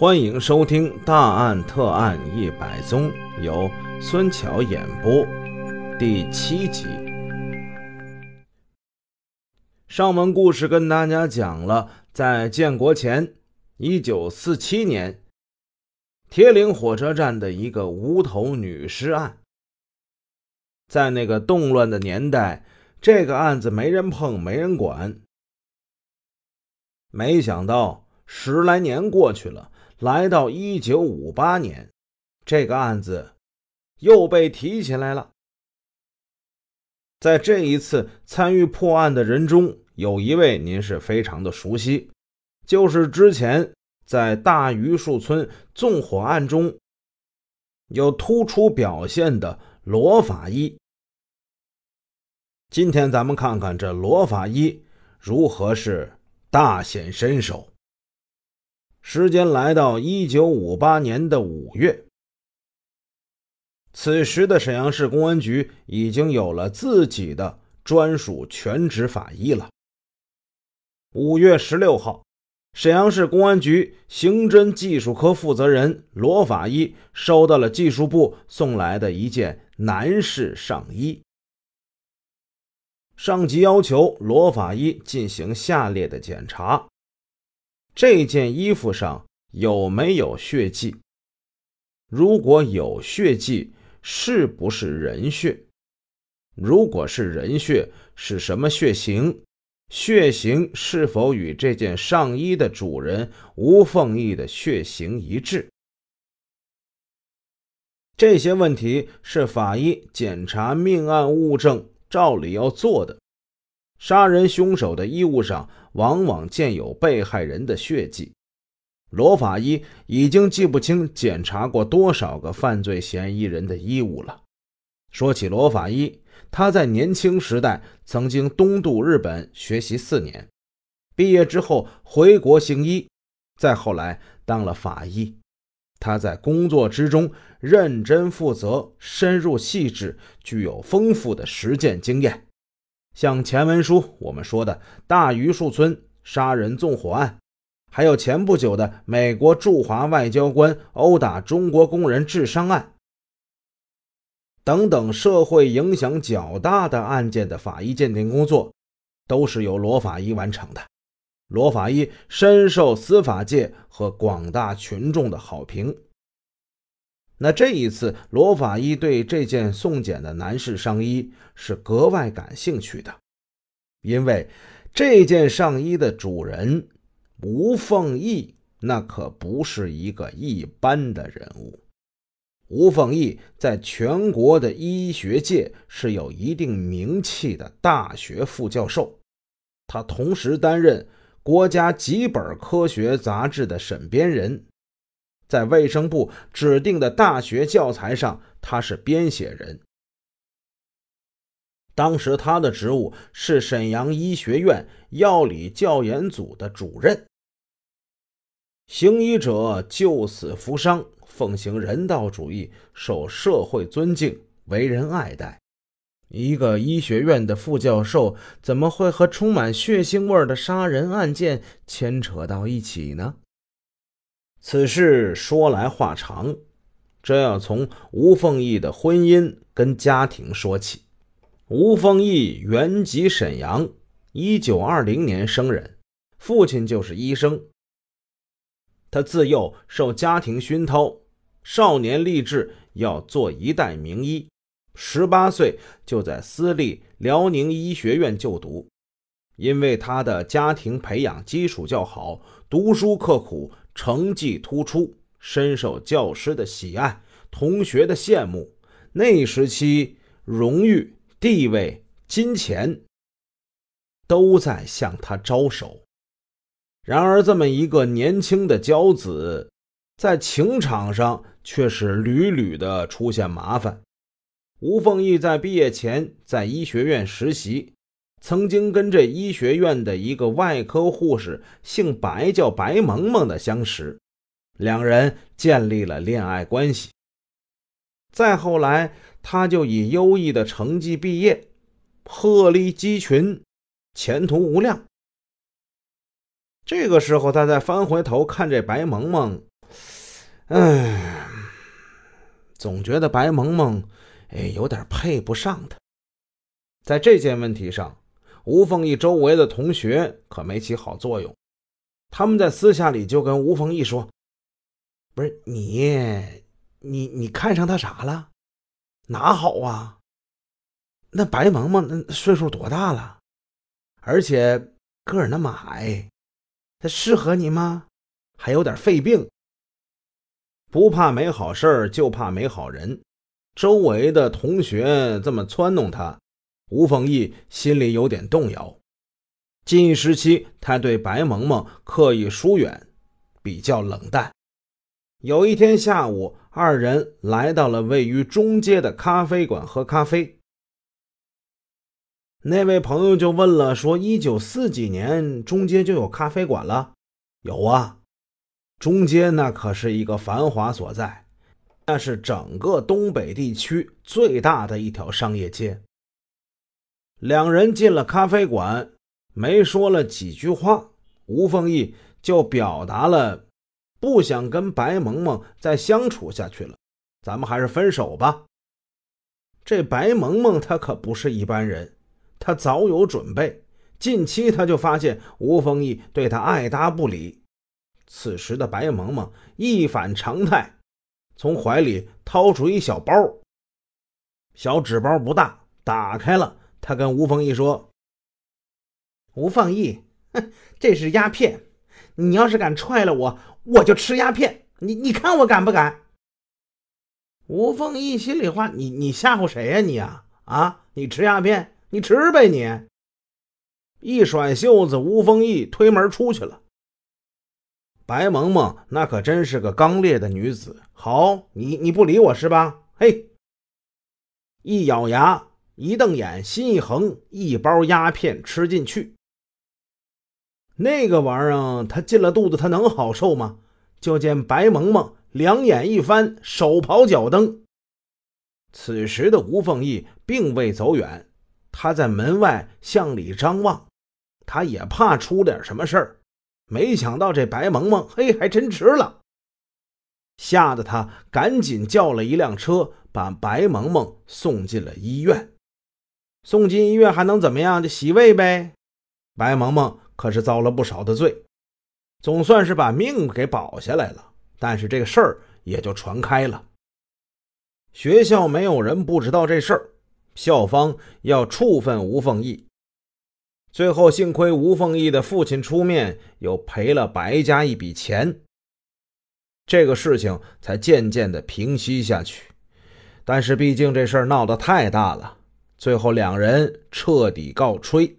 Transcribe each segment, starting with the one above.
欢迎收听《大案特案一百宗》，由孙桥演播，第七集。上文故事跟大家讲了，在建国前一九四七年，铁岭火车站的一个无头女尸案。在那个动乱的年代，这个案子没人碰，没人管。没想到十来年过去了。来到一九五八年，这个案子又被提起来了。在这一次参与破案的人中，有一位您是非常的熟悉，就是之前在大榆树村纵火案中有突出表现的罗法医。今天咱们看看这罗法医如何是大显身手。时间来到一九五八年的五月，此时的沈阳市公安局已经有了自己的专属全职法医了。五月十六号，沈阳市公安局刑侦技术科负责人罗法医收到了技术部送来的一件男士上衣，上级要求罗法医进行下列的检查。这件衣服上有没有血迹？如果有血迹，是不是人血？如果是人血，是什么血型？血型是否与这件上衣的主人吴凤义的血型一致？这些问题是法医检查命案物证照理要做的。杀人凶手的衣物上往往见有被害人的血迹。罗法医已经记不清检查过多少个犯罪嫌疑人的衣物了。说起罗法医，他在年轻时代曾经东渡日本学习四年，毕业之后回国行医，再后来当了法医。他在工作之中认真负责、深入细致，具有丰富的实践经验。像前文书我们说的大榆树村杀人纵火案，还有前不久的美国驻华外交官殴打中国工人致伤案等等，社会影响较大的案件的法医鉴定工作，都是由罗法医完成的。罗法医深受司法界和广大群众的好评。那这一次，罗法医对这件送检的男士上衣是格外感兴趣的，因为这件上衣的主人吴凤义那可不是一个一般的人物。吴凤义在全国的医学界是有一定名气的大学副教授，他同时担任国家几本科学杂志的审编人。在卫生部指定的大学教材上，他是编写人。当时他的职务是沈阳医学院药理教研组的主任。行医者救死扶伤，奉行人道主义，受社会尊敬，为人爱戴。一个医学院的副教授，怎么会和充满血腥味的杀人案件牵扯到一起呢？此事说来话长，这要从吴凤义的婚姻跟家庭说起。吴凤义原籍沈阳，一九二零年生人，父亲就是医生。他自幼受家庭熏陶，少年立志要做一代名医，十八岁就在私立辽宁医学院就读。因为他的家庭培养基础较好，读书刻苦。成绩突出，深受教师的喜爱，同学的羡慕。那时期，荣誉、地位、金钱都在向他招手。然而，这么一个年轻的骄子，在情场上却是屡屡的出现麻烦。吴凤义在毕业前在医学院实习。曾经跟这医学院的一个外科护士，姓白，叫白萌萌的相识，两人建立了恋爱关系。再后来，他就以优异的成绩毕业，鹤立鸡群，前途无量。这个时候，他再翻回头看这白萌萌，哎，总觉得白萌萌，哎，有点配不上他。在这件问题上，吴凤义周围的同学可没起好作用。他们在私下里就跟吴凤义说：“不是你，你你看上他啥了？哪好啊？那白萌萌那岁数多大了？而且个儿那么矮，他适合你吗？还有点肺病。不怕没好事就怕没好人。周围的同学这么撺弄他，吴凤义心里有点动摇。”近一时期，他对白萌萌刻意疏远，比较冷淡。有一天下午，二人来到了位于中街的咖啡馆喝咖啡。那位朋友就问了，说：“一九四几年中街就有咖啡馆了？”“有啊，中街那可是一个繁华所在，那是整个东北地区最大的一条商业街。”两人进了咖啡馆。没说了几句话，吴凤义就表达了不想跟白萌萌再相处下去了，咱们还是分手吧。这白萌萌她可不是一般人，她早有准备。近期她就发现吴凤义对她爱答不理，此时的白萌萌一反常态，从怀里掏出一小包，小纸包不大，打开了，他跟吴凤义说。吴凤义，哼，这是鸦片，你要是敢踹了我，我就吃鸦片。你你看我敢不敢？吴凤义心里话，你你吓唬谁呀你啊啊！你吃鸦片，你吃呗你。一甩袖子，吴凤义推门出去了。白萌萌那可真是个刚烈的女子。好，你你不理我是吧？嘿，一咬牙，一瞪眼，心一横，一包鸦片吃进去。那个玩意儿，他进了肚子，他能好受吗？就见白萌萌两眼一翻，手刨脚蹬。此时的吴凤义并未走远，他在门外向里张望，他也怕出点什么事儿。没想到这白萌萌，嘿，还真吃了，吓得他赶紧叫了一辆车，把白萌萌送进了医院。送进医院还能怎么样？就洗胃呗。白萌萌。可是遭了不少的罪，总算是把命给保下来了。但是这个事儿也就传开了，学校没有人不知道这事儿，校方要处分吴凤义。最后幸亏吴凤义的父亲出面，又赔了白家一笔钱，这个事情才渐渐的平息下去。但是毕竟这事儿闹得太大了，最后两人彻底告吹。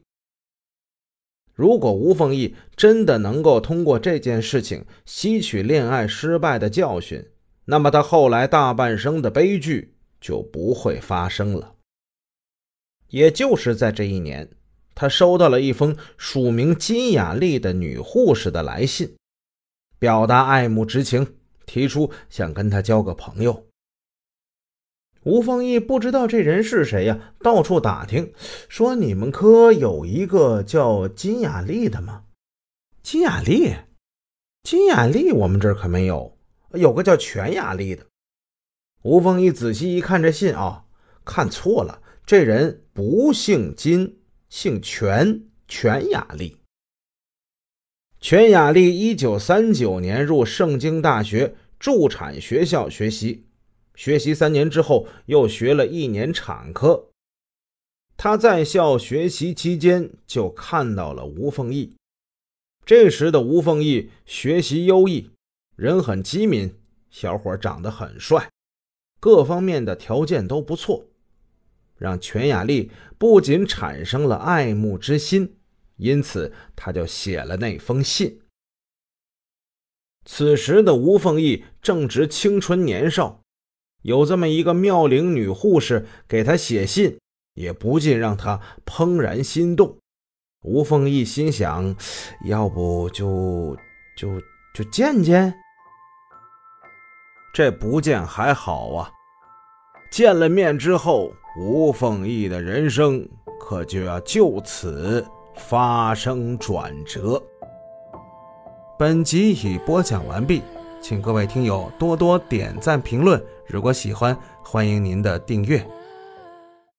如果吴凤义真的能够通过这件事情吸取恋爱失败的教训，那么他后来大半生的悲剧就不会发生了。也就是在这一年，他收到了一封署名金雅丽的女护士的来信，表达爱慕之情，提出想跟他交个朋友。吴凤义不知道这人是谁呀，到处打听，说你们科有一个叫金雅丽的吗？金雅丽，金雅丽，我们这儿可没有，有个叫全雅丽的。吴凤义仔细一看这信啊，看错了，这人不姓金，姓全，全雅丽。全雅丽一九三九年入圣经大学助产学校学习。学习三年之后，又学了一年产科。他在校学习期间就看到了吴凤义。这时的吴凤义学习优异，人很机敏，小伙长得很帅，各方面的条件都不错，让全雅丽不仅产生了爱慕之心，因此他就写了那封信。此时的吴凤义正值青春年少。有这么一个妙龄女护士给他写信，也不禁让他怦然心动。吴凤义心想：要不就就就见见？这不见还好啊，见了面之后，吴凤义的人生可就要就此发生转折。本集已播讲完毕。请各位听友多多点赞评论。如果喜欢，欢迎您的订阅。